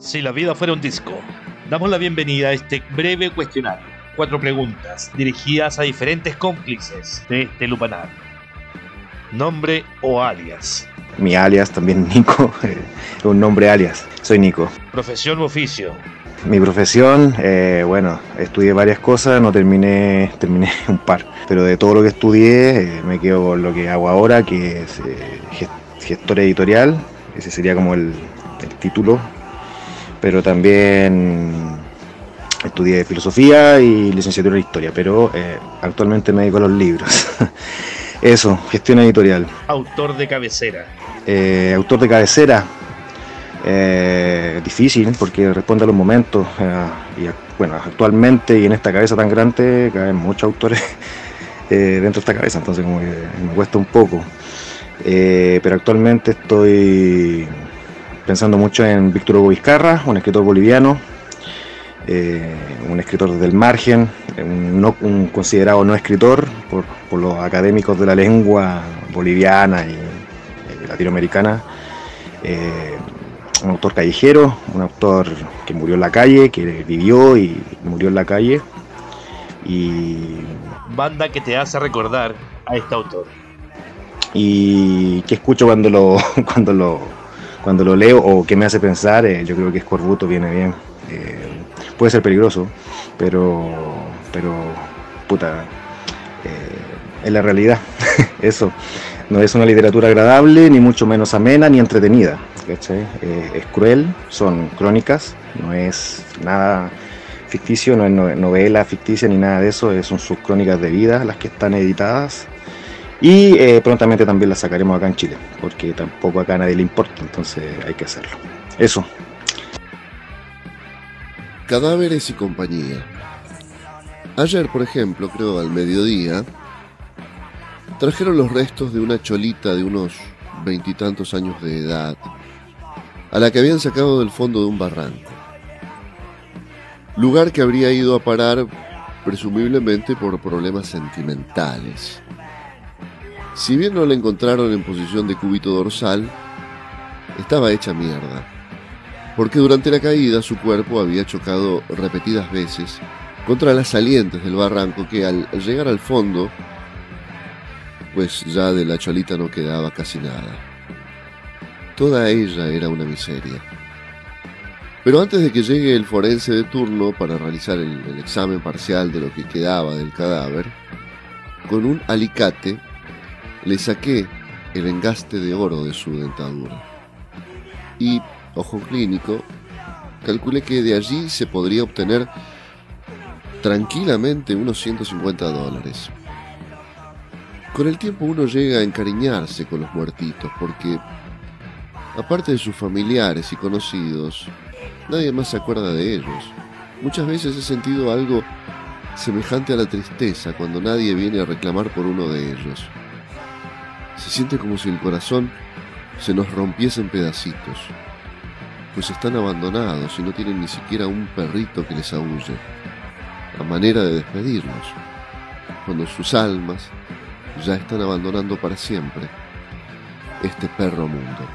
Si la vida fuera un disco, damos la bienvenida a este breve cuestionario. Cuatro preguntas dirigidas a diferentes cómplices de este lupanar. Nombre o alias. Mi alias también Nico, es un nombre alias. Soy Nico. Profesión u oficio. Mi profesión, eh, bueno, estudié varias cosas, no terminé, terminé un par, pero de todo lo que estudié eh, me quedo con lo que hago ahora, que es eh, gestor editorial, ese sería como el, el título pero también estudié filosofía y licenciatura en historia, pero eh, actualmente me dedico a los libros. Eso, gestión editorial. Autor de cabecera. Eh, autor de cabecera. Eh, difícil porque responde a los momentos. y bueno, actualmente y en esta cabeza tan grande caen muchos autores dentro de esta cabeza, entonces como que me cuesta un poco. pero actualmente estoy pensando mucho en Víctor Hugo Vizcarra, un escritor boliviano, eh, un escritor del margen, un, no, un considerado no escritor por, los académicos de la lengua boliviana y, latinoamericana, eh, un autor callejero, un autor que murió en la calle, que vivió y murió en la calle. Y... Banda que te hace recordar a este autor. Y que escucho cuando lo, cuando lo, cuando lo leo o que me hace pensar, eh, yo creo que Escorbuto viene bien. Eh, puede ser peligroso, pero, pero puta, eh, es la realidad. Eso no es una literatura agradable, ni mucho menos amena, ni entretenida. es cruel, son crónicas, no es nada ficticio, no es novela ficticia ni nada de eso, son sus crónicas de vida las que están editadas y eh, prontamente también la sacaremos acá en Chile, porque tampoco acá a nadie le importa, entonces hay que hacerlo. Eso. Cadáveres y compañía. Ayer, por ejemplo, creo al mediodía, trajeron los restos de una cholita de unos veintitantos años de edad, a la que habían sacado del fondo de un barranco. Lugar que habría ido a parar presumiblemente por problemas sentimentales. Si bien no la encontraron en posición de cúbito dorsal, estaba hecha mierda, porque durante la caída su cuerpo había chocado repetidas veces contra las salientes del barranco que al llegar al fondo, pues ya de la cholita no quedaba casi nada. Toda ella era una miseria. Pero antes de que llegue el forense de turno para realizar el, el examen parcial de lo que quedaba del cadáver, con un alicate le saqué el engaste de oro de su dentadura. Y, ojo clínico, calculé que de allí se podría obtener tranquilamente unos 150 dólares. Con el tiempo uno llega a encariñarse con los muertitos porque, aparte de sus familiares y conocidos, nadie más se acuerda de ellos. Muchas veces he sentido algo semejante a la tristeza cuando nadie viene a reclamar por uno de ellos. Se siente como si el corazón se nos rompiese en pedacitos, pues están abandonados y no tienen ni siquiera un perrito que les aúlle, a manera de despedirnos, cuando sus almas ya están abandonando para siempre este perro mundo.